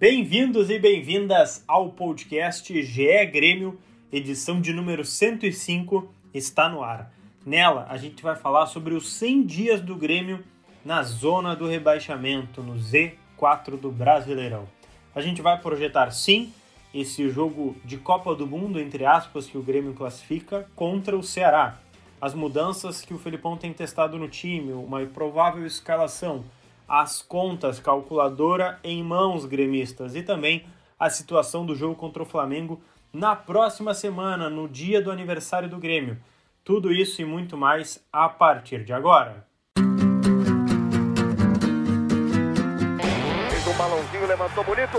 Bem-vindos e bem-vindas ao podcast GE Grêmio, edição de número 105, está no ar. Nela, a gente vai falar sobre os 100 dias do Grêmio na zona do rebaixamento, no Z4 do Brasileirão. A gente vai projetar, sim, esse jogo de Copa do Mundo, entre aspas, que o Grêmio classifica, contra o Ceará. As mudanças que o Felipão tem testado no time, uma provável escalação, as contas, calculadora em mãos gremistas e também a situação do jogo contra o Flamengo na próxima semana, no dia do aniversário do Grêmio. Tudo isso e muito mais a partir de agora. Fez um balãozinho, levantou bonito.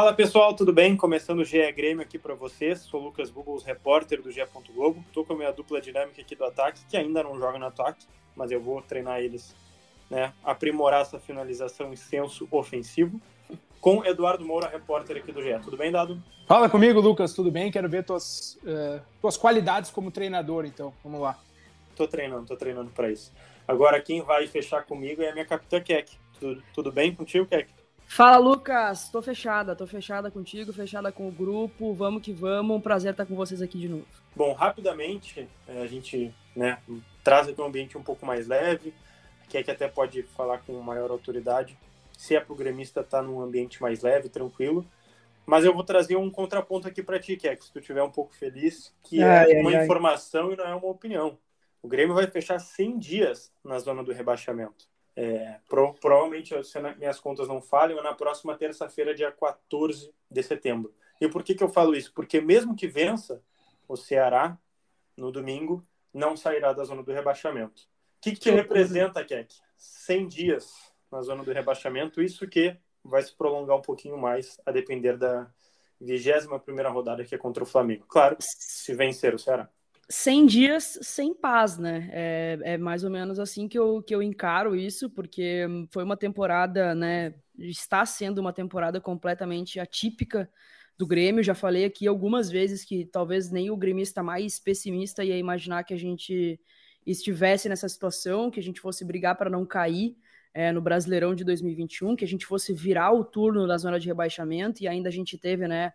Fala pessoal, tudo bem? Começando o GE Grêmio aqui para vocês. Sou o Lucas Bugos, repórter do GE. Globo. Estou com a minha dupla dinâmica aqui do ataque, que ainda não joga no ataque, mas eu vou treinar eles, né? Aprimorar essa finalização em senso ofensivo. Com Eduardo Moura, repórter aqui do GE. Tudo bem, Dado? Fala comigo, Lucas. Tudo bem? Quero ver tuas, uh, tuas qualidades como treinador, então. Vamos lá. Tô treinando, tô treinando para isso. Agora, quem vai fechar comigo é a minha capitã Keck. Tudo, tudo bem contigo, Keck? Fala, Lucas. Tô fechada, tô fechada contigo, fechada com o grupo. Vamos que vamos. Um prazer estar com vocês aqui de novo. Bom, rapidamente, é, a gente né, traz aqui um ambiente um pouco mais leve, que é que até pode falar com maior autoridade, se é pro gremista estar tá num ambiente mais leve, tranquilo. Mas eu vou trazer um contraponto aqui para ti, que é que se tu estiver um pouco feliz, que ai, é uma ai, informação ai. e não é uma opinião. O Grêmio vai fechar 100 dias na zona do rebaixamento. É, pro, provavelmente, se minhas contas não falham, é na próxima terça-feira, dia 14 de setembro. E por que, que eu falo isso? Porque mesmo que vença o Ceará no domingo, não sairá da zona do rebaixamento. O que, que representa, Keck? 100 dias na zona do rebaixamento, isso que vai se prolongar um pouquinho mais, a depender da 21 primeira rodada que é contra o Flamengo. Claro, se vencer o Ceará. 100 dias sem paz, né? É, é, mais ou menos assim que eu, que eu encaro isso, porque foi uma temporada, né? Está sendo uma temporada completamente atípica do Grêmio. Já falei aqui algumas vezes que talvez nem o gremista mais pessimista ia imaginar que a gente estivesse nessa situação, que a gente fosse brigar para não cair é, no Brasileirão de 2021, que a gente fosse virar o turno da zona de rebaixamento e ainda a gente teve, né?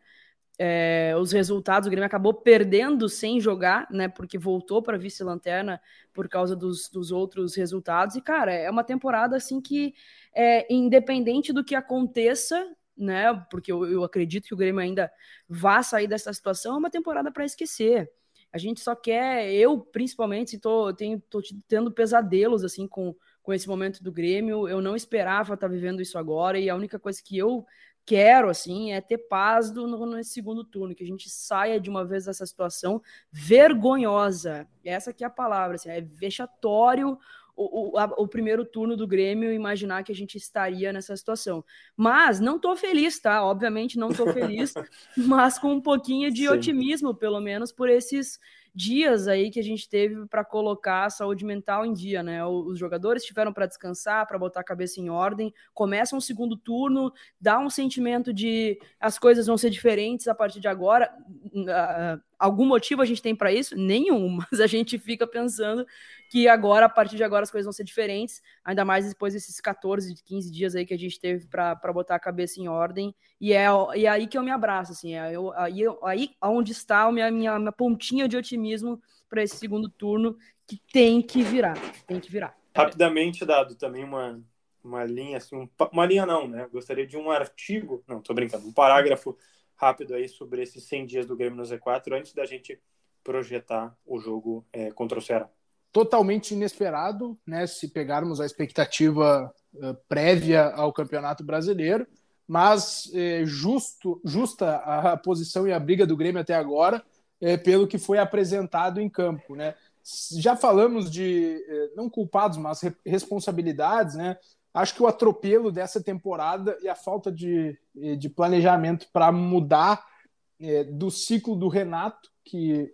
É, os resultados, o Grêmio acabou perdendo sem jogar, né? Porque voltou para vice-lanterna por causa dos, dos, outros resultados. E, cara, é uma temporada assim que, é, independente do que aconteça, né? Porque eu, eu acredito que o Grêmio ainda vá sair dessa situação, é uma temporada para esquecer. A gente só quer, eu principalmente, tô, tenho, tô tendo pesadelos assim com, com esse momento do Grêmio. Eu não esperava estar tá vivendo isso agora, e a única coisa que eu quero, assim, é ter paz do, no, nesse segundo turno, que a gente saia de uma vez dessa situação vergonhosa. Essa que é a palavra, assim, é vexatório o, o, a, o, primeiro turno do Grêmio imaginar que a gente estaria nessa situação. Mas não tô feliz, tá? Obviamente não tô feliz, mas com um pouquinho de Sim. otimismo, pelo menos, por esses dias aí que a gente teve para colocar a saúde mental em dia, né? Os jogadores tiveram para descansar, para botar a cabeça em ordem, começam o segundo turno, dá um sentimento de as coisas vão ser diferentes a partir de agora. Algum motivo a gente tem para isso? Nenhum, mas a gente fica pensando que agora, a partir de agora, as coisas vão ser diferentes, ainda mais depois desses 14, 15 dias aí que a gente teve para botar a cabeça em ordem, e é, e é aí que eu me abraço, assim, é eu, aí, aí onde está a minha, minha, minha pontinha de otimismo para esse segundo turno, que tem que virar, tem que virar. Rapidamente, Dado, também uma, uma linha, assim, uma linha não, né, gostaria de um artigo, não, tô brincando, um parágrafo rápido aí sobre esses 100 dias do Grêmio no Z4, antes da gente projetar o jogo é, contra o Ceará totalmente inesperado, né? Se pegarmos a expectativa uh, prévia ao Campeonato Brasileiro, mas eh, justo, justa a posição e a briga do Grêmio até agora, eh, pelo que foi apresentado em campo, né? Já falamos de não culpados, mas responsabilidades, né? acho que o atropelo dessa temporada e a falta de, de planejamento para mudar é, do ciclo do Renato, que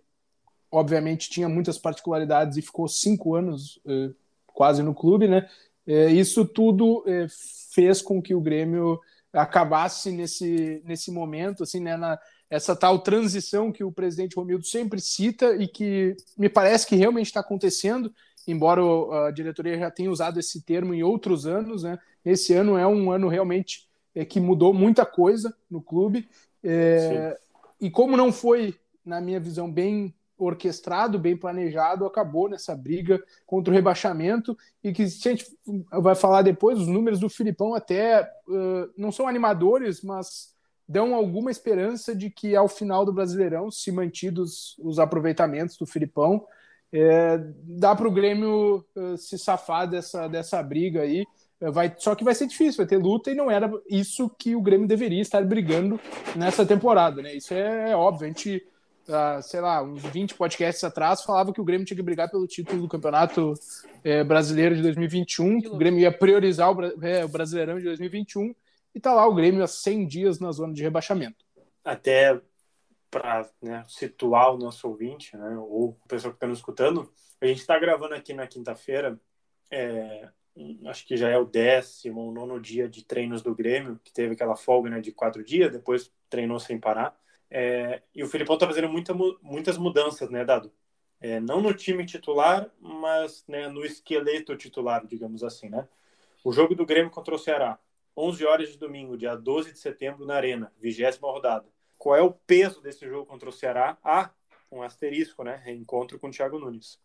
obviamente tinha muitas particularidades e ficou cinco anos é, quase no clube, né? É, isso tudo é, fez com que o Grêmio acabasse nesse, nesse momento, assim, né, na, essa tal transição que o presidente Romildo sempre cita e que me parece que realmente está acontecendo, embora a diretoria já tenha usado esse termo em outros anos, né? Esse ano é um ano realmente é, que mudou muita coisa no clube. É, e como não foi, na minha visão, bem orquestrado, bem planejado, acabou nessa briga contra o rebaixamento e que a gente vai falar depois, os números do Filipão até uh, não são animadores, mas dão alguma esperança de que ao final do Brasileirão, se mantidos os aproveitamentos do Filipão, é, dá para o Grêmio uh, se safar dessa, dessa briga aí. Vai, só que vai ser difícil, vai ter luta e não era isso que o Grêmio deveria estar brigando nessa temporada, né? Isso é, é óbvio. A gente, uh, sei lá, uns 20 podcasts atrás falava que o Grêmio tinha que brigar pelo título do Campeonato é, Brasileiro de 2021, que o Grêmio ia priorizar o, é, o Brasileirão de 2021 e tá lá o Grêmio há 100 dias na zona de rebaixamento. Até para né, situar o nosso ouvinte, né, ou o pessoal que está nos escutando, a gente está gravando aqui na quinta-feira, é, acho que já é o décimo ou nono dia de treinos do Grêmio, que teve aquela folga né, de quatro dias, depois treinou sem parar. É, e o Filipão está fazendo muita, muitas mudanças, né, Dado? É, não no time titular, mas né, no esqueleto titular, digamos assim, né? O jogo do Grêmio contra o Ceará, 11 horas de domingo, dia 12 de setembro, na Arena, vigésima rodada qual é o peso desse jogo contra o Ceará? Ah, um asterisco, né? Reencontro com o Thiago Nunes.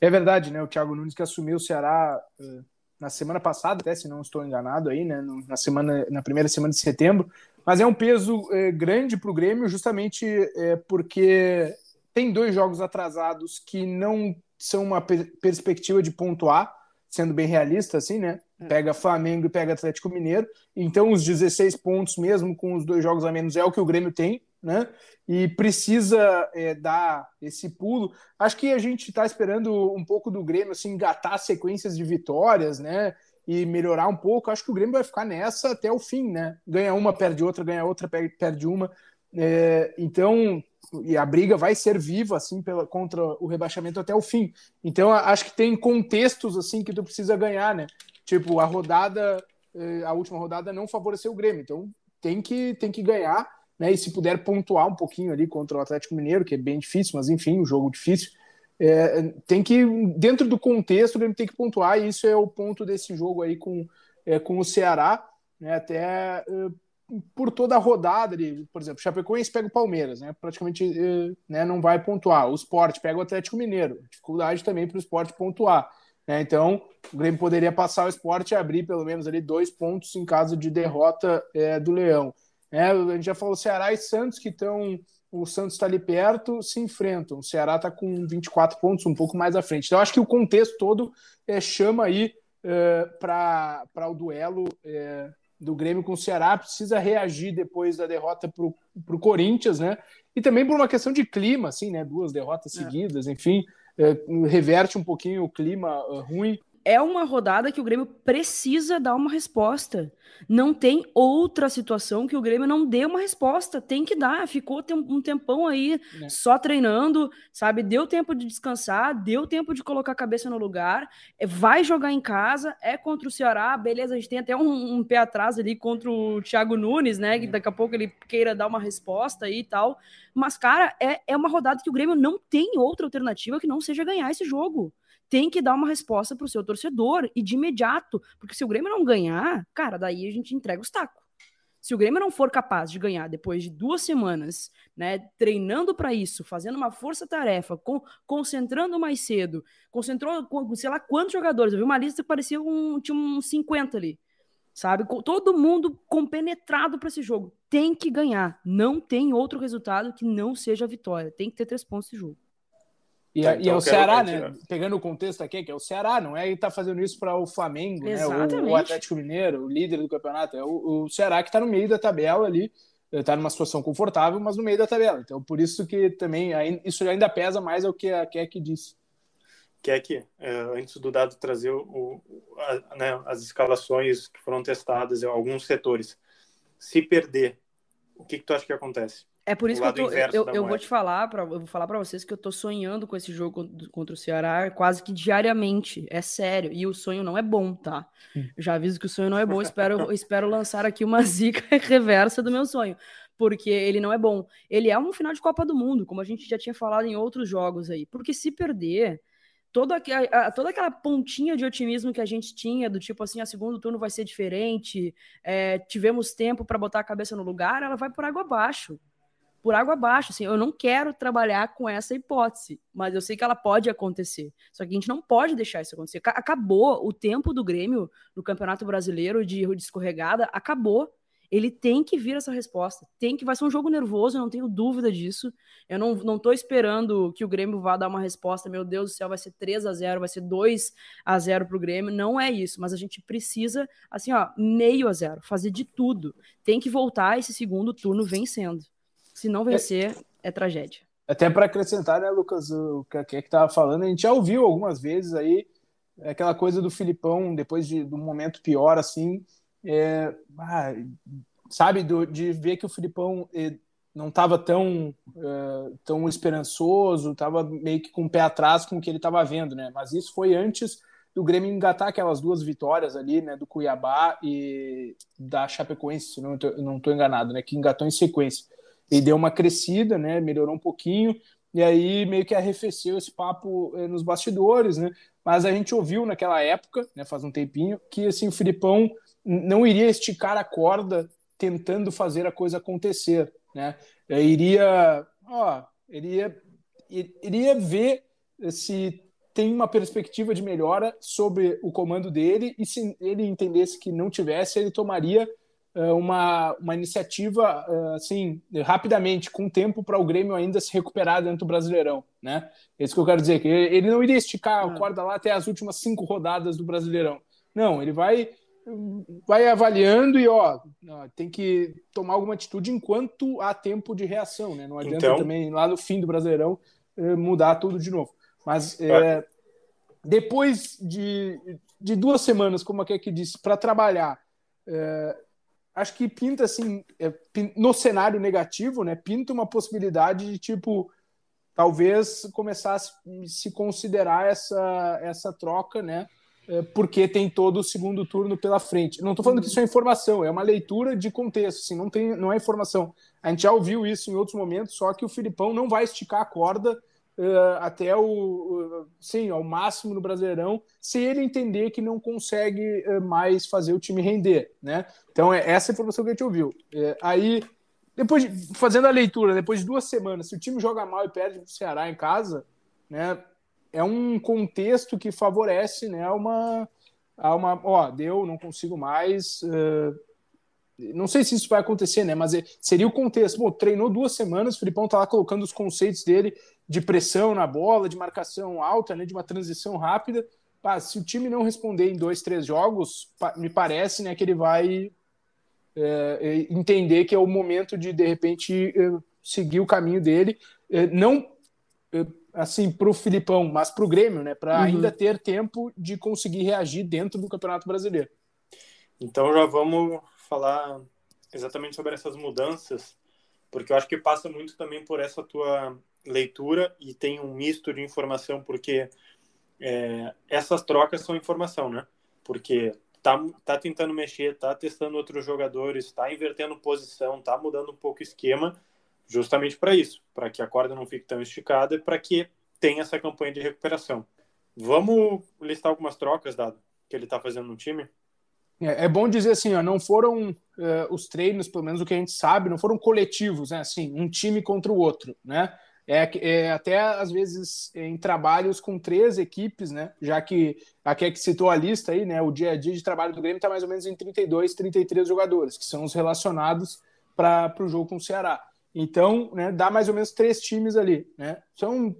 É verdade, né? O Thiago Nunes que assumiu o Ceará uh, na semana passada, até se não estou enganado aí, né? Na semana, na primeira semana de setembro. Mas é um peso uh, grande para o Grêmio, justamente uh, porque tem dois jogos atrasados que não são uma per perspectiva de pontuar, sendo bem realista, assim, né? É. Pega Flamengo e pega Atlético Mineiro. Então, os 16 pontos, mesmo com os dois jogos a menos, é o que o Grêmio tem, né? E precisa é, dar esse pulo. Acho que a gente está esperando um pouco do Grêmio assim, engatar sequências de vitórias, né? E melhorar um pouco. Acho que o Grêmio vai ficar nessa até o fim, né? Ganha uma, perde outra, ganha outra, perde uma. É, então, e a briga vai ser viva assim pela, contra o rebaixamento até o fim. Então acho que tem contextos assim que tu precisa ganhar, né? Tipo a rodada, eh, a última rodada não favoreceu o Grêmio, então tem que tem que ganhar, né? E se puder pontuar um pouquinho ali contra o Atlético Mineiro, que é bem difícil, mas enfim, um jogo difícil. É, tem que dentro do contexto o Grêmio tem que pontuar e isso é o ponto desse jogo aí com é, com o Ceará, né? Até é, por toda a rodada ali, por exemplo, Chapecoense pega o Palmeiras, né? Praticamente eh, né, não vai pontuar. O Sport pega o Atlético Mineiro, dificuldade também para o Sport pontuar. Né? Então, o Grêmio poderia passar o Sport e abrir pelo menos ali dois pontos em caso de derrota é, do Leão. É, a gente já falou Ceará e Santos que estão. O Santos está ali perto, se enfrentam. O Ceará está com 24 pontos, um pouco mais à frente. Então, acho que o contexto todo é, chama aí é, para o duelo é, do Grêmio com o Ceará, precisa reagir depois da derrota para o Corinthians, né? E também por uma questão de clima, assim, né? Duas derrotas é. seguidas, enfim, é, reverte um pouquinho o clima uh, ruim é uma rodada que o Grêmio precisa dar uma resposta. Não tem outra situação que o Grêmio não dê uma resposta. Tem que dar. Ficou um tempão aí é. só treinando, sabe? Deu tempo de descansar, deu tempo de colocar a cabeça no lugar. É, vai jogar em casa, é contra o Ceará. Beleza, a gente tem até um, um pé atrás ali contra o Thiago Nunes, né? Que daqui a pouco ele queira dar uma resposta aí e tal. Mas, cara, é, é uma rodada que o Grêmio não tem outra alternativa que não seja ganhar esse jogo tem que dar uma resposta para o seu torcedor e de imediato, porque se o Grêmio não ganhar, cara, daí a gente entrega os tacos. Se o Grêmio não for capaz de ganhar depois de duas semanas, né, treinando para isso, fazendo uma força-tarefa, com, concentrando mais cedo, concentrou, sei lá quantos jogadores, eu vi uma lista que parecia um, tinha uns 50 ali, sabe? Todo mundo compenetrado para esse jogo. Tem que ganhar. Não tem outro resultado que não seja a vitória. Tem que ter três pontos de jogo. E, tá, então, é o Ceará, né? Pegando o contexto aqui, que é o Ceará, não é ele tá fazendo isso para o Flamengo, né? O, o, Atlético Mineiro, o líder do campeonato. É o, o Ceará que está no meio da tabela ali, está numa situação confortável, mas no meio da tabela. Então, por isso que também isso ainda pesa mais ao que a Keck disse. que é é, antes do dado trazer o, a, né, as escalações que foram testadas em alguns setores, se perder, o que, que tu acha que acontece? É por isso que eu, tô, eu, eu vou te falar, pra, eu vou falar para vocês que eu tô sonhando com esse jogo contra o Ceará quase que diariamente, é sério, e o sonho não é bom, tá? Hum. já aviso que o sonho não é bom, espero, espero lançar aqui uma zica reversa do meu sonho, porque ele não é bom. Ele é um final de Copa do Mundo, como a gente já tinha falado em outros jogos aí, porque se perder, toda, toda aquela pontinha de otimismo que a gente tinha, do tipo assim, a segundo turno vai ser diferente, é, tivemos tempo para botar a cabeça no lugar, ela vai por água abaixo. Por água abaixo, assim, eu não quero trabalhar com essa hipótese, mas eu sei que ela pode acontecer. Só que a gente não pode deixar isso acontecer. Acabou o tempo do Grêmio no Campeonato Brasileiro de, de escorregada, acabou ele tem que vir essa resposta. Tem que vai ser um jogo nervoso, eu não tenho dúvida disso. Eu não, não tô esperando que o Grêmio vá dar uma resposta, meu Deus do céu, vai ser 3 a 0, vai ser 2 a 0 pro Grêmio. Não é isso, mas a gente precisa assim, ó, meio a zero, fazer de tudo. Tem que voltar esse segundo turno vencendo. Se não vencer, é, é tragédia. Até para acrescentar, né, Lucas, o que é que tava falando, a gente já ouviu algumas vezes aí aquela coisa do Filipão depois de, do momento pior assim, é, ah, sabe, do, de ver que o Filipão eh, não estava tão, uh, tão esperançoso, estava meio que com o pé atrás com o que ele estava vendo, né? Mas isso foi antes do Grêmio engatar aquelas duas vitórias ali, né? Do Cuiabá e da Chapecoense, se não estou enganado, né? Que engatou em sequência. E deu uma crescida, né? Melhorou um pouquinho. E aí meio que arrefeceu esse papo eh, nos bastidores, né? Mas a gente ouviu naquela época, né, faz um tempinho, que assim, o Filipão não iria esticar a corda tentando fazer a coisa acontecer, né? Eu iria, ó, iria, iria ver se tem uma perspectiva de melhora sobre o comando dele e se ele entendesse que não tivesse, ele tomaria uma, uma iniciativa uh, assim rapidamente, com tempo para o Grêmio ainda se recuperar dentro do Brasileirão, né? É isso que eu quero dizer, que ele não iria esticar a ah. corda lá até as últimas cinco rodadas do Brasileirão. Não, ele vai vai avaliando e ó, tem que tomar alguma atitude enquanto há tempo de reação, né? Não adianta então... também lá no fim do Brasileirão eh, mudar tudo de novo. Mas é, depois de, de duas semanas, como a que disse, para trabalhar, é, acho que pinta assim, é, no cenário negativo, né? Pinta uma possibilidade de tipo talvez começar a se considerar essa essa troca, né? É, porque tem todo o segundo turno pela frente. Não estou falando que isso é informação, é uma leitura de contexto, assim, não, tem, não é informação. A gente já ouviu isso em outros momentos, só que o Filipão não vai esticar a corda uh, até o, uh, sim, ao máximo no Brasileirão, se ele entender que não consegue uh, mais fazer o time render, né? Então é essa informação que a gente ouviu. É, aí, depois de, fazendo a leitura, depois de duas semanas, se o time joga mal e perde o Ceará em casa, né? é um contexto que favorece né, uma, uma ó, deu, não consigo mais. Não sei se isso vai acontecer, né? Mas é, seria o contexto. Bom, treinou duas semanas, o Filipão tá lá colocando os conceitos dele de pressão na bola, de marcação alta, né, de uma transição rápida. Pá, se o time não responder em dois, três jogos, me parece né, que ele vai é, é, entender que é o momento de, de repente, é, seguir o caminho dele. não assim para o Filipão, mas para o Grêmio, né? Para uhum. ainda ter tempo de conseguir reagir dentro do Campeonato Brasileiro. Então já vamos falar exatamente sobre essas mudanças, porque eu acho que passa muito também por essa tua leitura e tem um misto de informação, porque é, essas trocas são informação, né? Porque tá, tá tentando mexer, tá testando outros jogadores, tá invertendo posição, tá mudando um pouco o esquema justamente para isso, para que a corda não fique tão esticada e para que tenha essa campanha de recuperação. Vamos listar algumas trocas, dado que ele está fazendo no time? É, é, bom dizer assim, ó, não foram uh, os treinos, pelo menos o que a gente sabe, não foram coletivos, né? Assim, um time contra o outro, né? É, é, até às vezes em trabalhos com três equipes, né? Já que a que citou a lista aí, né? O dia a dia de trabalho do Grêmio está mais ou menos em 32, 33 jogadores, que são os relacionados para o jogo com o Ceará. Então, né, dá mais ou menos três times ali. Né? São,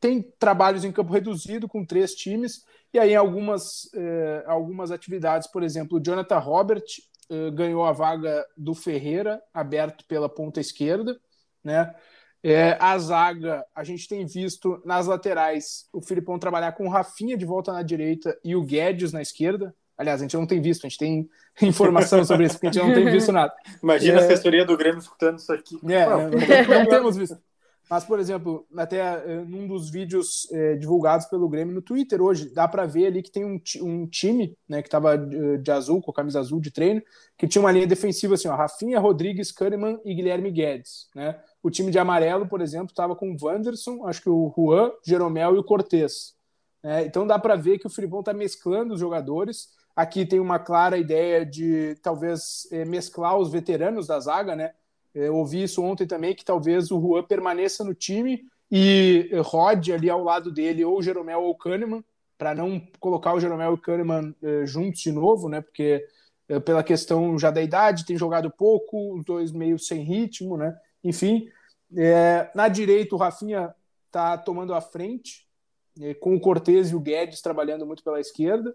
tem trabalhos em campo reduzido com três times, e aí algumas, eh, algumas atividades, por exemplo, o Jonathan Robert eh, ganhou a vaga do Ferreira, aberto pela ponta esquerda. Né? É, a zaga, a gente tem visto nas laterais o Filipão trabalhar com o Rafinha de volta na direita e o Guedes na esquerda. Aliás, a gente não tem visto, a gente tem informação sobre isso, porque a gente não tem visto nada. Imagina é... a assessoria do Grêmio escutando isso aqui. É, não, não, temos visto. Mas, por exemplo, até eh, num dos vídeos é, divulgados pelo Grêmio no Twitter hoje, dá para ver ali que tem um, um time né, que estava de, de, azul, com a camisa azul de treino, que tinha uma linha defensiva assim, ó, Rafinha, Rodrigues, Kahneman e Guilherme Guedes. Né? O time de amarelo, por exemplo, estava com o Wanderson, acho que o Juan, Jeromel e o Cortez. Né? Então dá para ver que o Filipão está mesclando os jogadores. Aqui tem uma clara ideia de talvez mesclar os veteranos da zaga, né? Eu ouvi isso ontem também, que talvez o Juan permaneça no time e rode ali ao lado dele ou o Jeromel ou o Kahneman, para não colocar o Jeromel e o Kahneman eh, juntos de novo, né? Porque eh, pela questão já da idade, tem jogado pouco, os dois meio sem ritmo, né? Enfim, é, na direita o Rafinha está tomando a frente, é, com o Cortez e o Guedes trabalhando muito pela esquerda.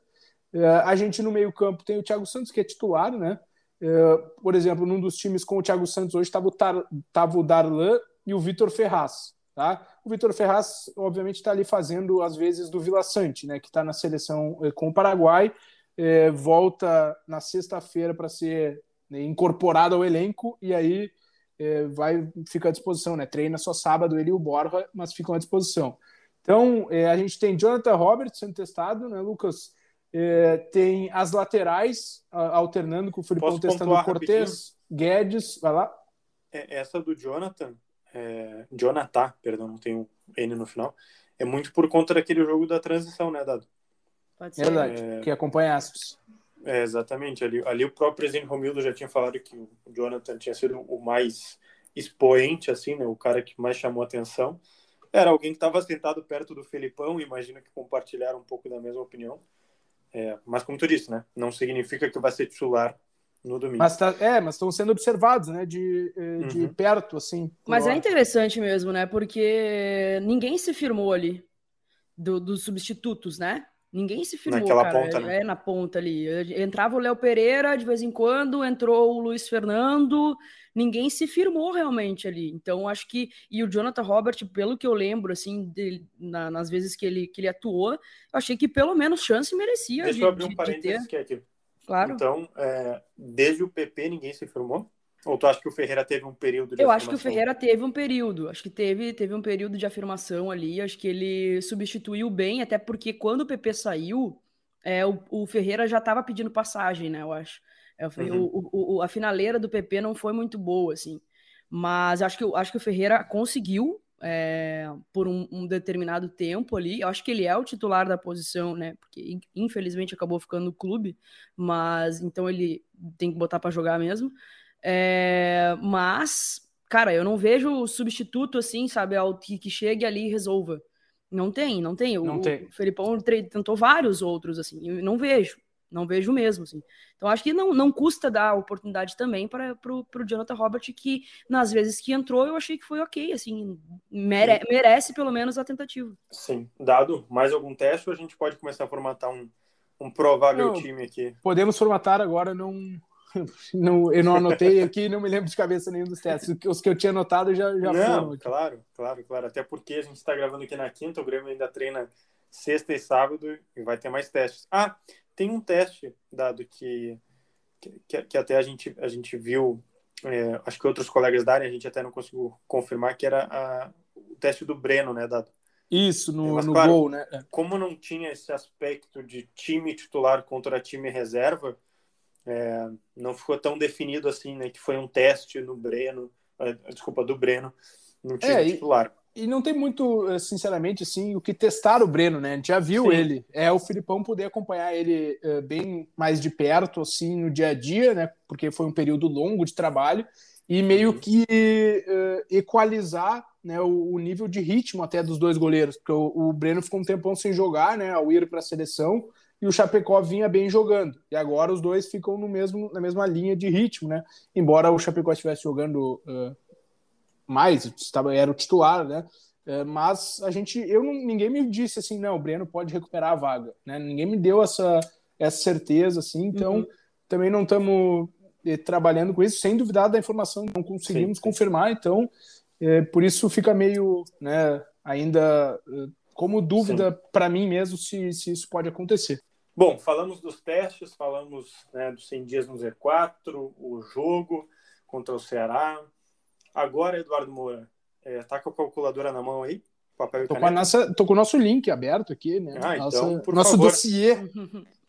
É, a gente no meio campo tem o Thiago Santos, que é titular, né? É, por exemplo, num dos times com o Thiago Santos hoje estava o, o Darlan e o Vitor Ferraz. Tá? O Vitor Ferraz, obviamente, está ali fazendo às vezes do Vila Sante, né, que está na seleção é, com o Paraguai, é, volta na sexta-feira para ser né, incorporado ao elenco e aí é, vai ficar à disposição, né? Treina só sábado ele e o Borja, mas ficam à disposição. Então, é, a gente tem Jonathan Roberts sendo testado, né, Lucas? É, tem as laterais a, alternando com o Filipão testando o Cortez, Guedes, vai lá. É, essa do Jonathan, é, Jonathan, perdão, não tem um N no final, é muito por conta daquele jogo da transição, né, Dado? Pode ser. Verdade, é... que acompanha Astros. É, exatamente. Ali, ali o próprio presidente Romildo já tinha falado que o Jonathan tinha sido o mais expoente, assim, né, o cara que mais chamou atenção. Era alguém que estava sentado perto do Felipão, imagino que compartilharam um pouco da mesma opinião. É, mas como tu disse, né? Não significa que vai ser titular no domingo. Mas tá, é, mas estão sendo observados, né? De, eh, de uhum. perto, assim. Mas é interessante mesmo, né? Porque ninguém se firmou ali do, dos substitutos, né? Ninguém se firmou, Naquela cara. ponta, né? É, na ponta ali. Entrava o Léo Pereira de vez em quando, entrou o Luiz Fernando, ninguém se firmou realmente ali. Então, acho que. E o Jonathan Robert, pelo que eu lembro, assim, de, na, nas vezes que ele, que ele atuou, eu achei que pelo menos chance merecia. Deixa de, eu abrir um parênteses que é aqui. Claro. Então, é, desde o PP, ninguém se firmou? Ou tu acha que o Ferreira teve um período de Eu afirmação? acho que o Ferreira teve um período. Acho que teve, teve um período de afirmação ali. Acho que ele substituiu bem, até porque quando o PP saiu, é, o, o Ferreira já estava pedindo passagem, né? Eu acho. É, uhum. o, o, a finaleira do PP não foi muito boa, assim. Mas acho que, acho que o Ferreira conseguiu é, por um, um, determinado tempo ali. Eu acho que ele é o titular da posição, né? Porque infelizmente acabou ficando no clube, mas então ele tem que botar para jogar mesmo. É, mas, cara, eu não vejo substituto assim, sabe? Ao que, que chegue ali e resolva. Não tem, não tem. Não o, tem. o Felipão tentou vários outros, assim, eu não vejo. Não vejo mesmo, assim. Então, acho que não, não custa dar oportunidade também para o Jonathan Robert, que nas vezes que entrou, eu achei que foi ok, assim, mere, merece pelo menos a tentativa. Sim. Dado mais algum teste, a gente pode começar a formatar um, um provável não, time aqui? Podemos formatar agora, não, não, eu não anotei aqui, não me lembro de cabeça nenhum dos testes. Os que eu tinha anotado já, já não, foram. Aqui. Claro, claro, claro. Até porque a gente está gravando aqui na quinta, o Grêmio ainda treina sexta e sábado e vai ter mais testes. Ah, tem um teste dado que, que, que até a gente, a gente viu, é, acho que outros colegas da área, a gente até não conseguiu confirmar, que era a, o teste do Breno, né, dado? Isso, no, Mas, no claro, gol, né? É. Como não tinha esse aspecto de time titular contra time reserva, é, não ficou tão definido assim, né? Que foi um teste no Breno, é, desculpa, do Breno, no time é, titular. E, e, não tem muito, eh, sinceramente, assim, o que testar o Breno, né? A gente já viu Sim. ele. É o Filipão poder acompanhar ele uh, bem mais de perto, assim, no dia a dia, né? Porque foi um período longo de trabalho e meio uhum. que uh, equalizar né, o, o, nível de ritmo até dos dois goleiros, porque o, o Breno ficou um tempão sem jogar, né, ao ir para a seleção, e o Chapecó vinha bem jogando. E agora os dois ficam no mesmo, na mesma linha de ritmo, né? Embora o Chapecó estivesse jogando uh, mais, estava, era o titular, né? Uh, mas a gente, eu não, ninguém me disse assim, não, o Breno pode recuperar a vaga, né? Ninguém me deu essa, essa certeza, assim. Então uhum. também não estamos eh, trabalhando com isso, sem duvidar da informação, não conseguimos sim, sim. confirmar. Então É, por isso fica meio, né, ainda eh, como dúvida para mim mesmo se, se isso pode acontecer. Bom, falamos dos testes, falamos né, dos 100 dias no Z4, o jogo contra o Ceará. Agora, Eduardo Moura, é, tá com a calculadora na mão aí? Papel e tô, com nossa, tô com o nosso link aberto aqui, né? Ah, nossa, então, por nosso favor, dossiê.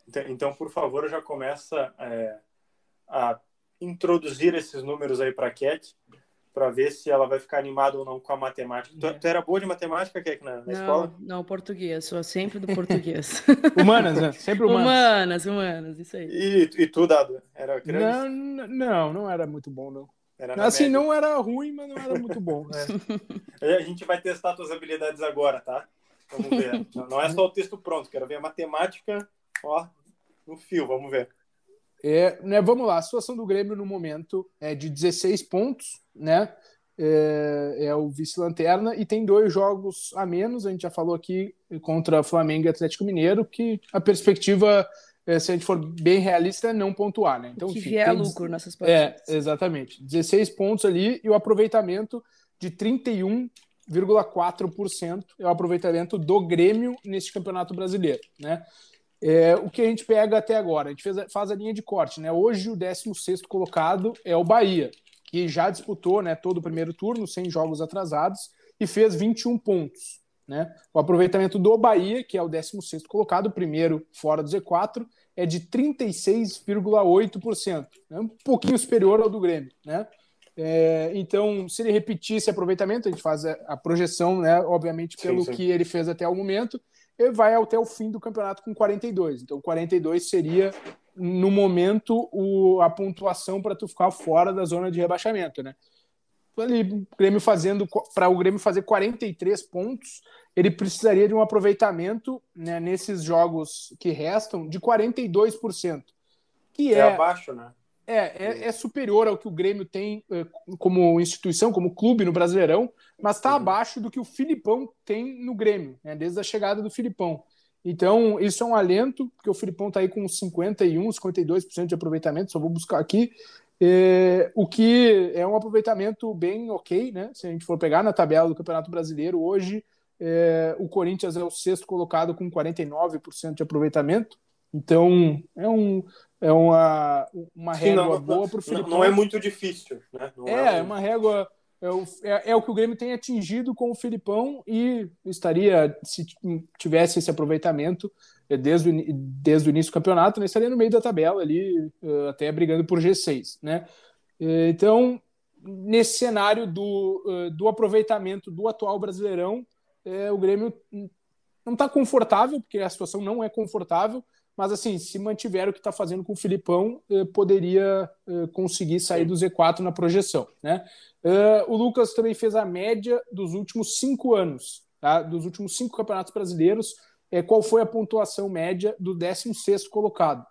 Então, então, por favor, já começa é, a introduzir esses números aí para a Cat, para ver se ela vai ficar animada ou não com a matemática. Tu, tu era boa de matemática, Cat, na, na não, escola? Não, português, sou sempre do português. humanas, né? Sempre humanas. Humanas, humanas, isso aí. E, e tu, Dado? Era não, não, não era muito bom, não. assim, média. não era ruim, mas não era muito bom. É. A gente vai testar tuas habilidades agora, tá? Vamos ver. Não é só o texto pronto, quero ver a matemática, ó, no fio, vamos ver. É, né, vamos lá, a situação do Grêmio no momento é de 16 pontos, né? É, é o vice-lanterna e tem dois jogos a menos. A gente já falou aqui contra Flamengo e Atlético Mineiro, que a perspectiva, é, se a gente for bem realista, é não pontuar, né? Então, que enfim, vier tem, lucro nessas partidas. É, exatamente. 16 pontos ali e o aproveitamento de 31,4% é o aproveitamento do Grêmio neste campeonato brasileiro, né? É, o que a gente pega até agora? A gente fez, faz a linha de corte. Né? Hoje, o 16 colocado é o Bahia, que já disputou né, todo o primeiro turno, sem jogos atrasados, e fez 21 pontos. Né? O aproveitamento do Bahia, que é o 16 colocado, primeiro fora do Z4, é de 36,8%, né? um pouquinho superior ao do Grêmio. Né? É, então, se ele repetir esse aproveitamento, a gente faz a, a projeção, né, obviamente, pelo sim, sim. que ele fez até o momento, ele vai até o fim do campeonato com 42. Então, 42 seria, no momento, o, a pontuação para tu ficar fora da zona de rebaixamento, né? Ali, Grêmio fazendo para o Grêmio fazer 43 pontos, ele precisaria de um aproveitamento né, nesses jogos que restam de 42%. Que é, é abaixo, né? É, é, é, superior ao que o Grêmio tem eh, como instituição, como clube no Brasileirão, mas está uhum. abaixo do que o Filipão tem no Grêmio, né, desde a chegada do Filipão. Então, isso é um alento, porque o Filipão está aí com 51, 52% de aproveitamento, só vou buscar aqui, é, o que é um aproveitamento bem ok, né? Se a gente for pegar na tabela do Campeonato Brasileiro, hoje é, o Corinthians é o sexto colocado com 49% de aproveitamento, então é um, é uma, uma Sim, régua não, boa para o Filipão. Não é muito difícil, né? Não é, é, uma régua. É o, é, é o que o Grêmio tem atingido com o Filipão e estaria, se tivesse esse aproveitamento é, desde o, desde o início do campeonato, né, estaria no meio da tabela ali, é, até brigando por G6. Né? É, então, nesse cenário do, do aproveitamento do atual Brasileirão, o Grêmio não está confortável, porque a situação não é confortável, mas assim, se mantiver o que está fazendo com o Filipão, eh, poderia eh, conseguir sair do Z4 na projeção. Né? Eh, o Lucas também fez a média dos últimos cinco anos, tá? dos últimos cinco campeonatos brasileiros, qual foi a pontuação média do 16 colocado.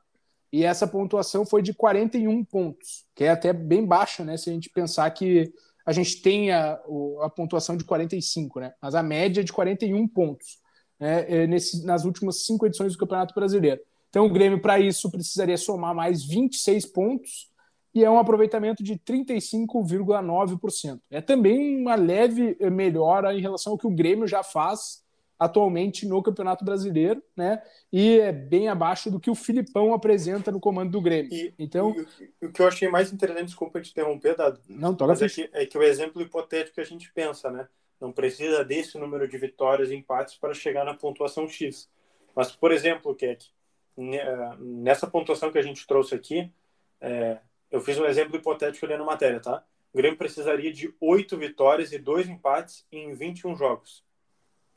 E essa pontuação foi de 41 pontos, que é até bem baixa, né? Se a gente pensar que a gente tem a, a pontuação de 45, né? Mas a média é de 41 pontos né? Nesse, nas últimas cinco edições do Campeonato Brasileiro. Então, o Grêmio, para isso, precisaria somar mais 26 pontos e é um aproveitamento de 35,9%. É também uma leve melhora em relação ao que o Grêmio já faz atualmente no Campeonato Brasileiro, né? E é bem abaixo do que o Filipão apresenta no comando do Grêmio. E, então, e, o que eu achei mais interessante, desculpa te interromper, Dado, não, toca é que, é que o exemplo hipotético que a gente pensa, né? Não precisa desse número de vitórias e empates para chegar na pontuação X. Mas, por exemplo, Keck, nessa pontuação que a gente trouxe aqui, é, eu fiz um exemplo hipotético ali na matéria, tá? O Grêmio precisaria de oito vitórias e dois empates em 21 jogos.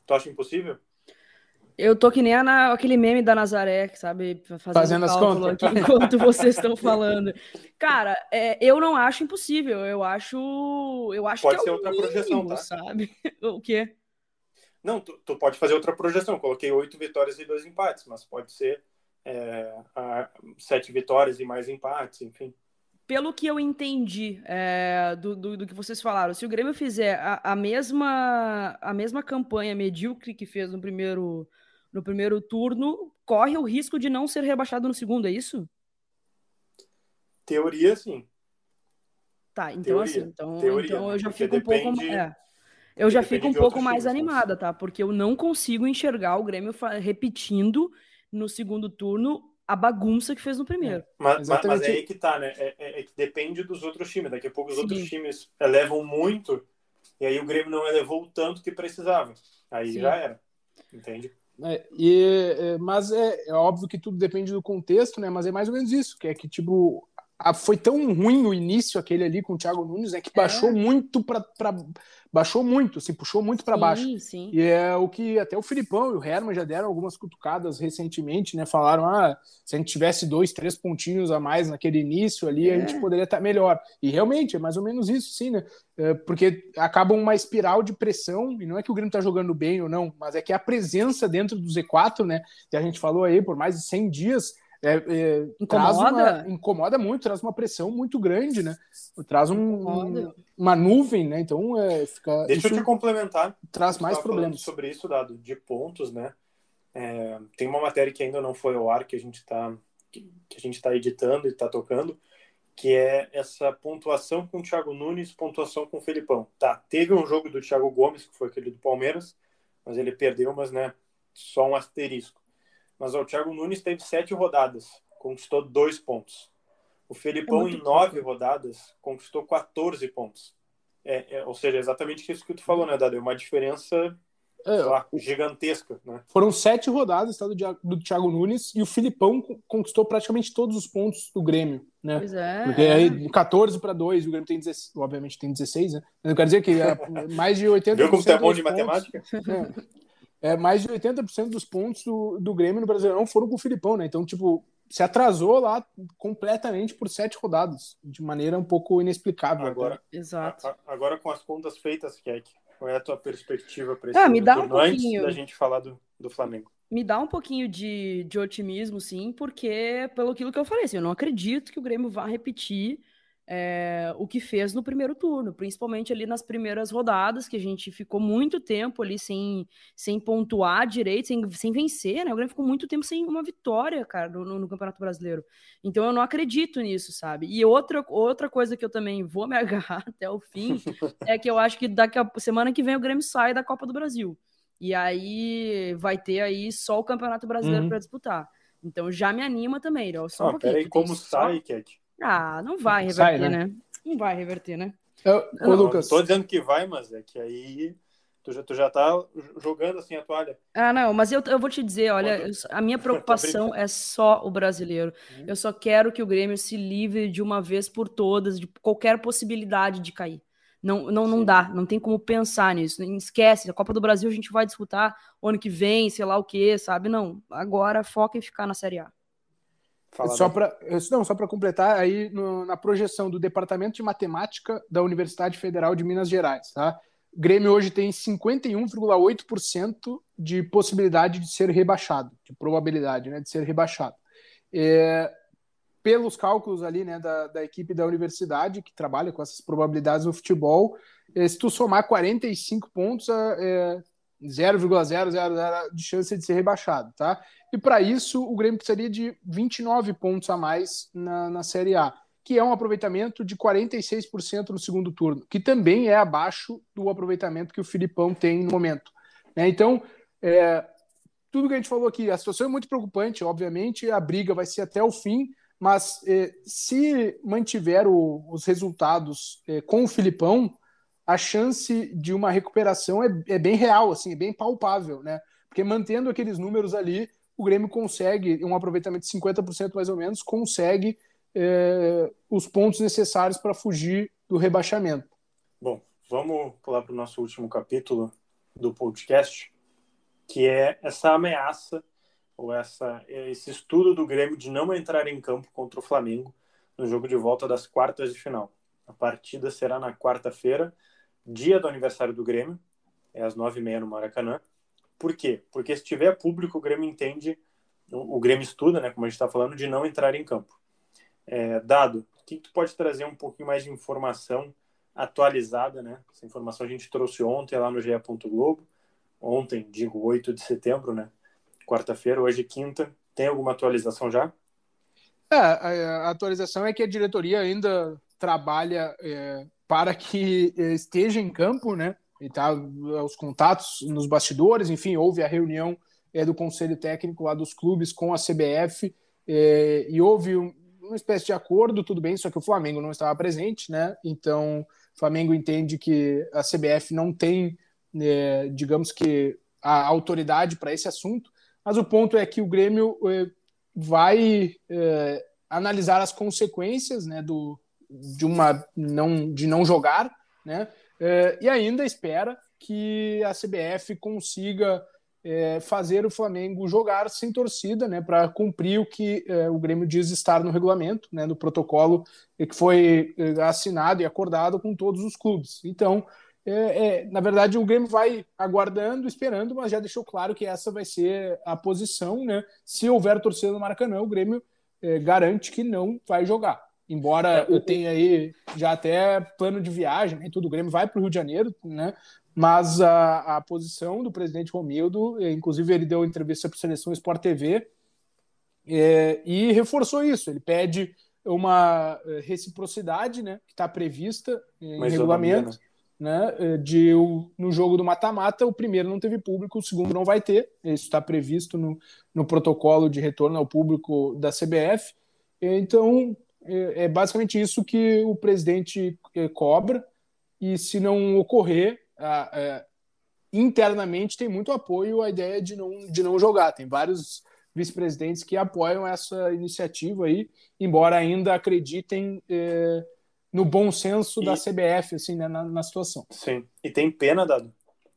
Tu acha impossível? Eu tô que nem a, aquele meme da Nazaré, sabe? Fazendo, Fazendo as contas. Aqui, enquanto vocês estão falando. Cara, é, eu não acho impossível. Eu acho. Eu acho pode que ser é outra mínimo, projeção, tá? Sabe? O quê? Não, tu, tu, pode fazer outra projeção. Coloquei oito vitórias e dois empates, mas pode ser é, sete vitórias e mais empates, enfim. Pelo que eu entendi é, do, do, do, que vocês falaram, se o Grêmio fizer a, a, mesma, a mesma campanha medíocre que fez no primeiro, no primeiro turno, corre o risco de não ser rebaixado no segundo, é isso? Teoria, sim. Tá, então teoria, assim, então, teoria, então eu já fico depende, um pouco. É, eu já fico um pouco mais times, animada, tá? Porque eu não consigo enxergar o Grêmio repetindo no segundo turno a bagunça que fez no primeiro. É, mas, mas, é aí que tá, né? É, é, é, que depende dos outros times. Daqui a pouco os Sim. outros times elevam muito e aí o Grêmio não elevou o tanto que precisava. Aí Sim. já era. Entende? É, e, é, mas é, é, óbvio que tudo depende do contexto, né? Mas é mais ou menos isso, que é que, tipo, a, foi tão ruim o início aquele ali com o Thiago Nunes, né? Que baixou é. muito para baixou muito, assim, puxou muito para baixo. Sim. E é o que até o Filipão e o Herman já deram algumas cutucadas recentemente, né? Falaram, ah, se a gente tivesse dois, três pontinhos a mais naquele início ali, é. a gente poderia estar melhor. E realmente, é mais ou menos isso, sim, né? É, porque acaba uma espiral de pressão, e não é que o Grêmio tá jogando bem ou não, mas é que a presença dentro do Z4, né? Que a gente falou aí por mais de 100 dias, é, é, incomoda? Uma, incomoda muito, traz uma pressão muito grande, né? Traz um, um, uma nuvem, né? Então é, fica. Deixa eu te complementar. Traz mais problemas. Sobre isso, dado de pontos, né? É, tem uma matéria que ainda não foi ao ar que a gente está que, que, a gente está editando e está tocando, que é essa pontuação com o Thiago Nunes, pontuação com o Felipão. Tá, teve um jogo do Thiago Gomes que foi aquele do Palmeiras, mas ele perdeu, mas né, só um asterisco. Mas ó, o Thiago Nunes teve sete rodadas, conquistou dois pontos. O Felipão, é em nove rodadas, conquistou 14 pontos. É, é, ou seja, exatamente isso que tu falou, né, Dado? É uma diferença é, lá, gigantesca. Né? Foram sete rodadas tá, do, do Thiago Nunes e o Filipão conquistou praticamente todos os pontos do Grêmio. Né? Pois é. Porque aí 14 para 2, o Grêmio tem 16, obviamente tem 16, né? Eu quero dizer que é mais de 80%. Viu como tu é bom de pontos, matemática? É, mais de 80% dos pontos do, do Grêmio no Brasileirão foram com o Filipão, né? Então, tipo, se atrasou lá completamente por sete rodadas, de maneira um pouco inexplicável. Agora, Exato. A, agora com as contas feitas, Kek, qual é a tua perspectiva para esse ah, me dá um pouquinho. antes da gente falar do, do Flamengo? Me dá um pouquinho de, de otimismo, sim, porque pelo aquilo que eu falei, assim, eu não acredito que o Grêmio vá repetir é, o que fez no primeiro turno, principalmente ali nas primeiras rodadas, que a gente ficou muito tempo ali sem, sem pontuar direito, sem, sem vencer, né? O Grêmio ficou muito tempo sem uma vitória, cara, no, no, Campeonato Brasileiro. Então eu não acredito nisso, sabe? E outra, outra coisa que eu também vou me agarrar até o fim é que eu acho que daqui a semana que vem o Grêmio sai da Copa do Brasil. E aí vai ter aí só o Campeonato Brasileiro uhum. para disputar. Então já me anima também, ó, só ah, um pouquinho. Peraí, como sai, só... Cat? Ah, não vai reverter, Sai, né? né? Não vai reverter, né? Eu, não, Lucas. Tô dizendo que vai, mas é que aí tu já, tu já tá jogando assim a toalha. Ah, não, mas eu, eu vou te dizer, olha, Quando... a minha preocupação é só o brasileiro. Hum. Eu só quero que o Grêmio se livre de uma vez por todas de qualquer possibilidade de cair. Não, não, não dá, não tem como pensar nisso. Esquece, a Copa do Brasil a gente vai disputar ano que vem, sei lá o que, sabe? Não, agora foca em ficar na Série A. Fala só para não só para completar aí no, na projeção do Departamento de Matemática da Universidade Federal de Minas Gerais, tá? O Grêmio hoje tem 51,8% de possibilidade de ser rebaixado, de probabilidade, né, de ser rebaixado. É, pelos cálculos ali, né, da, da equipe da universidade que trabalha com essas probabilidades no futebol, é, se tu somar 45 pontos, é, 0,000 de chance de ser rebaixado, tá? E para isso o Grêmio precisaria de 29 pontos a mais na, na Série A, que é um aproveitamento de 46% no segundo turno, que também é abaixo do aproveitamento que o Filipão tem no momento. Né? Então, é, tudo que a gente falou aqui, a situação é muito preocupante, obviamente, a briga vai ser até o fim, mas é, se mantiver o, os resultados é, com o Filipão, a chance de uma recuperação é, é bem real, assim, é bem palpável, né? Porque mantendo aqueles números ali, o Grêmio consegue, um aproveitamento de 50% mais ou menos, consegue é, os pontos necessários para fugir do rebaixamento. Bom, vamos pular para o nosso último capítulo do podcast, que é essa ameaça ou essa, esse estudo do Grêmio de não entrar em campo contra o Flamengo no jogo de volta das quartas de final. A partida será na quarta-feira, dia do aniversário do Grêmio, é às nove e meia no Maracanã. Por quê? Porque se tiver público, o Grêmio entende, o, Grêmio estuda, né, como a gente está falando, de não entrar em campo. É, dado, o que, que tu pode trazer um pouquinho mais de informação atualizada, né? Essa informação a gente trouxe ontem lá no GE. Globo, ontem, digo, 8 de setembro, né? Quarta-feira, hoje quinta. Tem alguma atualização já? É, a atualização é que a diretoria ainda trabalha é, para que é, esteja em campo, né? E tá os contatos nos bastidores, enfim, houve a reunião é, do conselho técnico lá dos clubes com a CBF é, e houve um, uma espécie de acordo, tudo bem, só que o Flamengo não estava presente, né? Então, o Flamengo entende que a CBF não tem, é, digamos que, a autoridade para esse assunto, mas o ponto é que o Grêmio vai analisar as consequências né, do, de, uma, não, de não jogar, né? É, e ainda espera que a CBF consiga é, fazer o Flamengo jogar sem torcida, né, para cumprir o que é, o Grêmio diz estar no regulamento, né, no protocolo que foi é, assinado e acordado com todos os clubes. Então, é, é, na verdade, o Grêmio vai aguardando, esperando, mas já deixou claro que essa vai ser a posição, né? Se houver torcida no Maracanã, o Grêmio é, garante que não vai jogar. Embora eu tenha aí já até plano de viagem, né, tudo, o Grêmio vai para o Rio de Janeiro, né? Mas a, a posição do presidente Romildo, é, inclusive ele deu entrevista para a Seleção Sport TV é, e reforçou isso. Ele pede uma é, reciprocidade, né, que está prevista em Mas regulamento, né, é, de no jogo do mata-mata o primeiro não teve público, o segundo não vai ter. Isso está previsto no, no protocolo de retorno ao público da CBF. Então é, é basicamente isso que o presidente é, cobra e se não ocorrer é, internamente tem muito apoio à ideia de não, de não jogar. Tem vários vice-presidentes que apoiam essa iniciativa aí, embora ainda acreditem no bom senso e... da CBF assim, né, na, na, situação. Sim, e tem pena, Dado,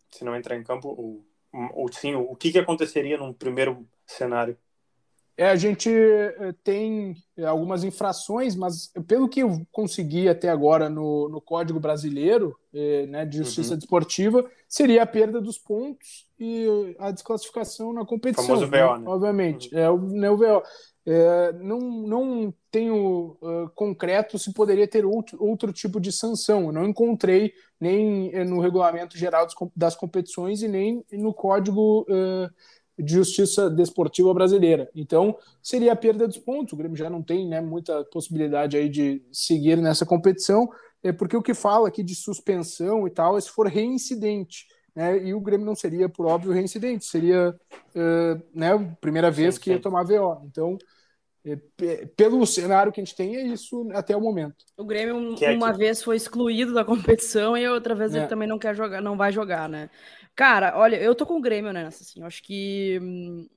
se não entrar em campo, o, o, sim, o que, que aconteceria num primeiro cenário? É, a gente eh, tem algumas infrações, mas pelo que eu consegui até agora no, no Código Brasileiro eh, né, de Justiça uhum. Desportiva, seria a perda dos pontos e a desclassificação na competição. O famoso VO, né? Obviamente, uhum. é o, né, o VO. É, não, não tenho uh, concreto se poderia ter outro, outro tipo de sanção. Eu não encontrei nem no regulamento geral das competições e nem no código uh, de justiça desportiva brasileira. Então, seria a perda dos pontos. O Grêmio já não tem né, muita possibilidade aí de seguir nessa competição, é porque o que fala aqui de suspensão e tal é se for reincidente. Né, e o Grêmio não seria, por óbvio, reincidente, seria uh, né, a primeira vez sim, que ia tomar VO. Então, é, pelo cenário que a gente tem, é isso até o momento. O Grêmio uma é que... vez foi excluído da competição e outra vez é. ele também não quer jogar, não vai jogar, né? Cara, olha, eu tô com o Grêmio nessa, assim. Eu acho que hum,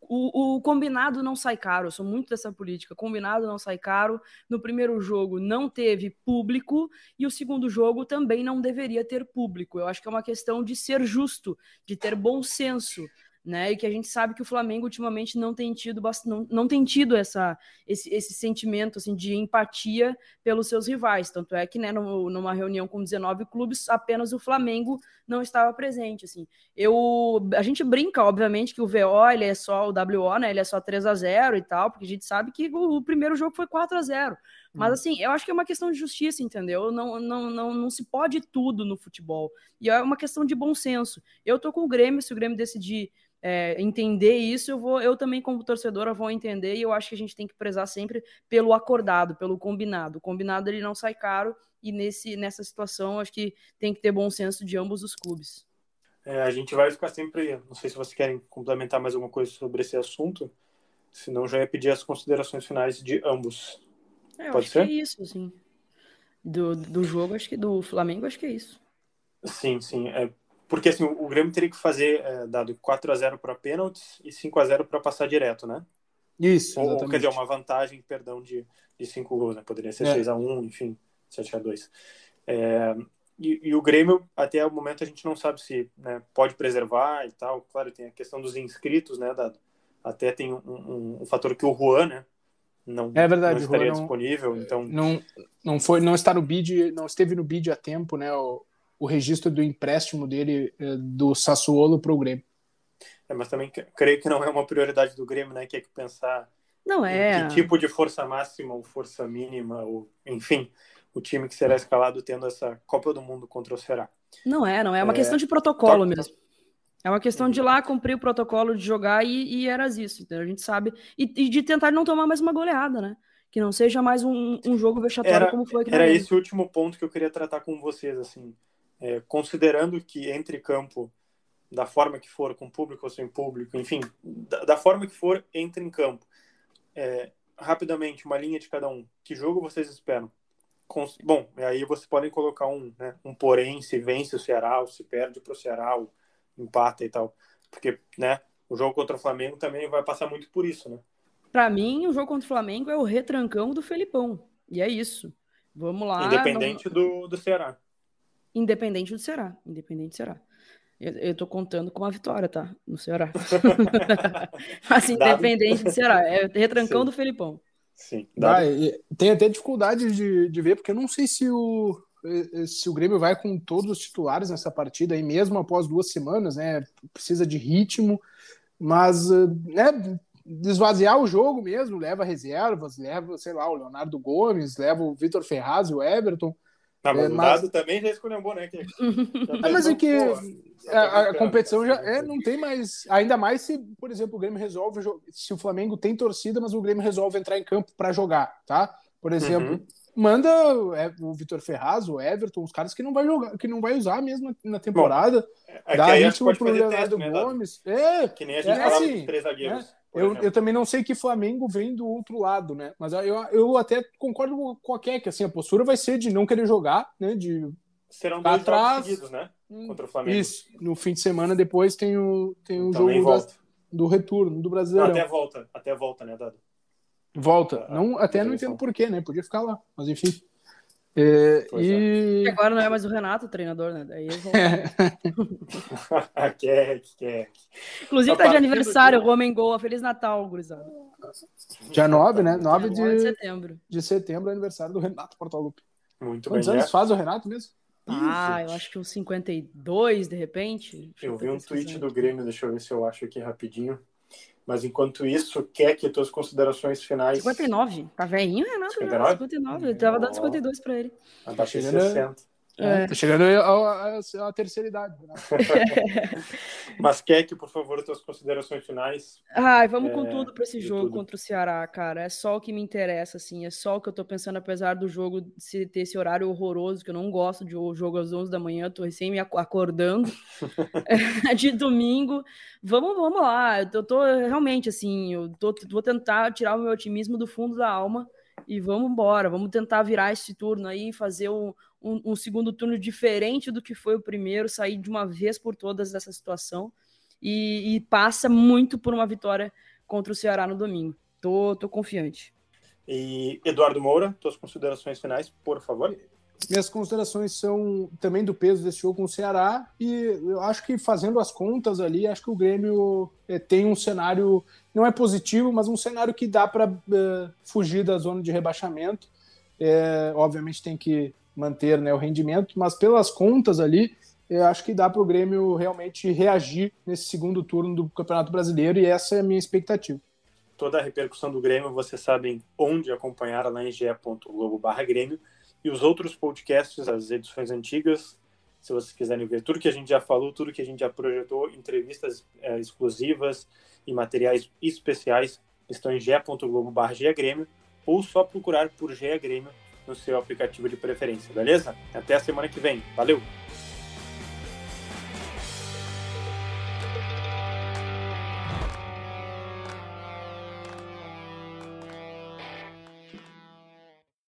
o, o, combinado não sai caro. Eu sou muito dessa política. Combinado não sai caro. No primeiro jogo não teve público e o segundo jogo também não deveria ter público. Eu acho que é uma questão de ser justo, de ter bom senso né? E que a gente sabe que o Flamengo ultimamente não tem tido não, não tem tido essa, esse, esse sentimento assim, de empatia pelos seus rivais. Tanto é que, né, no, numa reunião com 19 clubes, apenas o Flamengo não estava presente. Assim. Eu, a gente brinca, obviamente, que o VO ele é só o WO, né? Ele é só 3 a 0 e tal, porque a gente sabe que o, o primeiro jogo foi 4 a 0 mas hum. assim, eu acho que é uma questão de justiça, entendeu? Não, não, não, não se pode tudo no futebol. E é uma questão de bom senso. Eu tô com o Grêmio, se o Grêmio decidir é, entender isso, eu vou, eu também, como torcedora, vou entender, e eu acho que a gente tem que prezar sempre pelo acordado, pelo combinado. O combinado ele não sai caro, e nesse, nessa situação acho que tem que ter bom senso de ambos os clubes. É, a gente vai ficar sempre. Não sei se vocês querem complementar mais alguma coisa sobre esse assunto, senão já ia pedir as considerações finais de ambos. É, Pode ser? é isso, sim. Do, do jogo, acho que do Flamengo, acho que é isso. Sim, sim. É, porque assim, o Grêmio teria que fazer é, dado 4 a 0 para pênaltis e 5 a 0 para passar direto, né? Isso, Ou, quer dizer, uma vantagem, perdão, de, de 5 gols, né? Poderia ser é. 6 a 1 enfim, 7 a 2 é, e, e, o Grêmio, até o momento, a gente não sabe se né, pode preservar e tal. Claro, tem a questão dos inscritos, né, Dado? Até tem um, um, um fator que o Juan, né? Não, é verdade, não estaria não, disponível, então... Não, não, foi, não está no bid, não esteve no bid a tempo, né? O, o registro do empréstimo dele eh, do Sassuolo para o Grêmio. É, mas também creio que não é uma prioridade do Grêmio, né? Que é que pensar não é. que tipo de força máxima ou força mínima, ou enfim, o time que será escalado tendo essa Copa do Mundo contra o Ceará. Não é, não é, é uma é... questão de protocolo mesmo. É uma questão de ir lá cumprir o protocolo de jogar e, e eras isso, então a gente sabe. E, e, de tentar não tomar mais uma goleada, né? que não seja mais um, um jogo vexatório era, como foi aqui Era esse o último ponto que eu queria tratar com vocês, assim, é, considerando que entre campo, da forma que for, com público ou sem público, enfim, da, da forma que for, entre em campo. É, rapidamente, uma linha de cada um. Que jogo vocês esperam? Com, bom, aí vocês podem colocar um, né, um porém, se vence o Ceará, ou se perde para o Ceará, ou empata e tal. Porque, né, o jogo contra o Flamengo também vai passar muito por isso, né? Para mim, o jogo contra o Flamengo é o retrancão do Felipão. E é isso. Vamos lá. Independente do, do Ceará. Independente do Ceará. Independente do Ceará. Eu, eu tô contando com uma vitória, tá? No Ceará. Mas independente do Ceará. É retrancão Sim. do Felipão. Sim. Ah, tem até dificuldade de, de ver, porque eu não sei se o, se o Grêmio vai com todos os titulares nessa partida, aí mesmo após duas semanas, né? Precisa de ritmo, mas né, desvaziar o jogo mesmo, leva reservas, leva, sei lá, o Leonardo Gomes, leva o Vitor Ferraz e o Everton. Tá, mas é, o mas... Dado também já escolheu né? Que... é, mas é que a, a, competição já é, não tem mais. Ainda mais se, por exemplo, o Grêmio resolve. Se o Flamengo tem torcida, mas o Grêmio resolve entrar em campo para jogar, tá? Por exemplo, uhum. manda é, o Vitor Ferraz, o Everton, os caras que não vai jogar, que não vai usar mesmo na, na temporada. Bom, é, dá ritmo pro Leonardo teste, né, Gomes. É, que nem a gente é, falava assim, dos três zagueiros. Né? Eu, eu, também não sei que Flamengo vem do outro lado, né? Mas eu, eu até concordo com a Keck, assim, a postura vai ser de não querer jogar, né? De Serão dois atrás. seguidos, né? Hum, Contra o Flamengo. Isso. No fim de semana depois tem o, tem o jogo da, do retorno do Brasileirão. até volta, até volta, né, Dado? Volta. Ah, não, até não entendo porquê, né? Podia ficar lá, mas enfim. É, e... É. Agora não é mais o Renato o treinador, né? Daí eu vou... quer, quer. Inclusive tá de aniversário, o Homem Gol. Feliz Natal, gurizada. Dia 9, né? 9 de... de setembro. De setembro é aniversário do Renato Portaluppi. Muito Quantos bem. anos né? faz o Renato mesmo? Ah, eu acho que uns 52, de repente. Eu vi um tweet do Grêmio, deixa eu ver se eu acho aqui rapidinho. Mas enquanto isso, quer que tuas considerações finais. 59. Tá velhinho, Renato? 59? 59. Ele tava dando 52 para ele. Ah, tá chegando 60. É. Tá chegando a, terceira idade. Né? Mas quer que, por favor, tuas considerações finais. Ai, vamos é, com tudo para esse jogo tudo. contra o Ceará, cara. É só o que me interessa, assim. É só o que eu tô pensando, apesar do jogo se ter esse horário horroroso, que eu não gosto de jogo às 11 da manhã, tô recém me acordando de domingo. Vamos, vamos lá. Eu tô, tô realmente, assim, eu tô, vou tentar tirar o meu otimismo do fundo da alma e vamos embora. Vamos tentar virar esse turno aí, fazer um um, um, segundo turno diferente do que foi o primeiro, sair de uma vez por todas dessa situação e, e passa muito por uma vitória contra o Ceará no domingo. Tô, tô confiante. E Eduardo Moura, tuas considerações finais, por favor. Minhas considerações são também do peso desse jogo com o Ceará e eu acho que fazendo as contas ali, acho que o Grêmio é, tem um cenário, não é positivo, mas um cenário que dá para é, fugir da zona de rebaixamento. É, obviamente tem que manter né, o rendimento, mas pelas contas ali, eu acho que dá para o Grêmio realmente reagir nesse segundo turno do Campeonato Brasileiro e essa é a minha expectativa. Toda a repercussão do Grêmio vocês sabem onde acompanhar lá em ge.globo Grêmio e os outros podcasts, as edições antigas, se vocês quiserem ver tudo que a gente já falou, tudo que a gente já projetou, entrevistas é, exclusivas e materiais especiais estão em ge.globo Grêmio ou só procurar por GE Grêmio no seu aplicativo de preferência, beleza? Até a semana que vem. Valeu!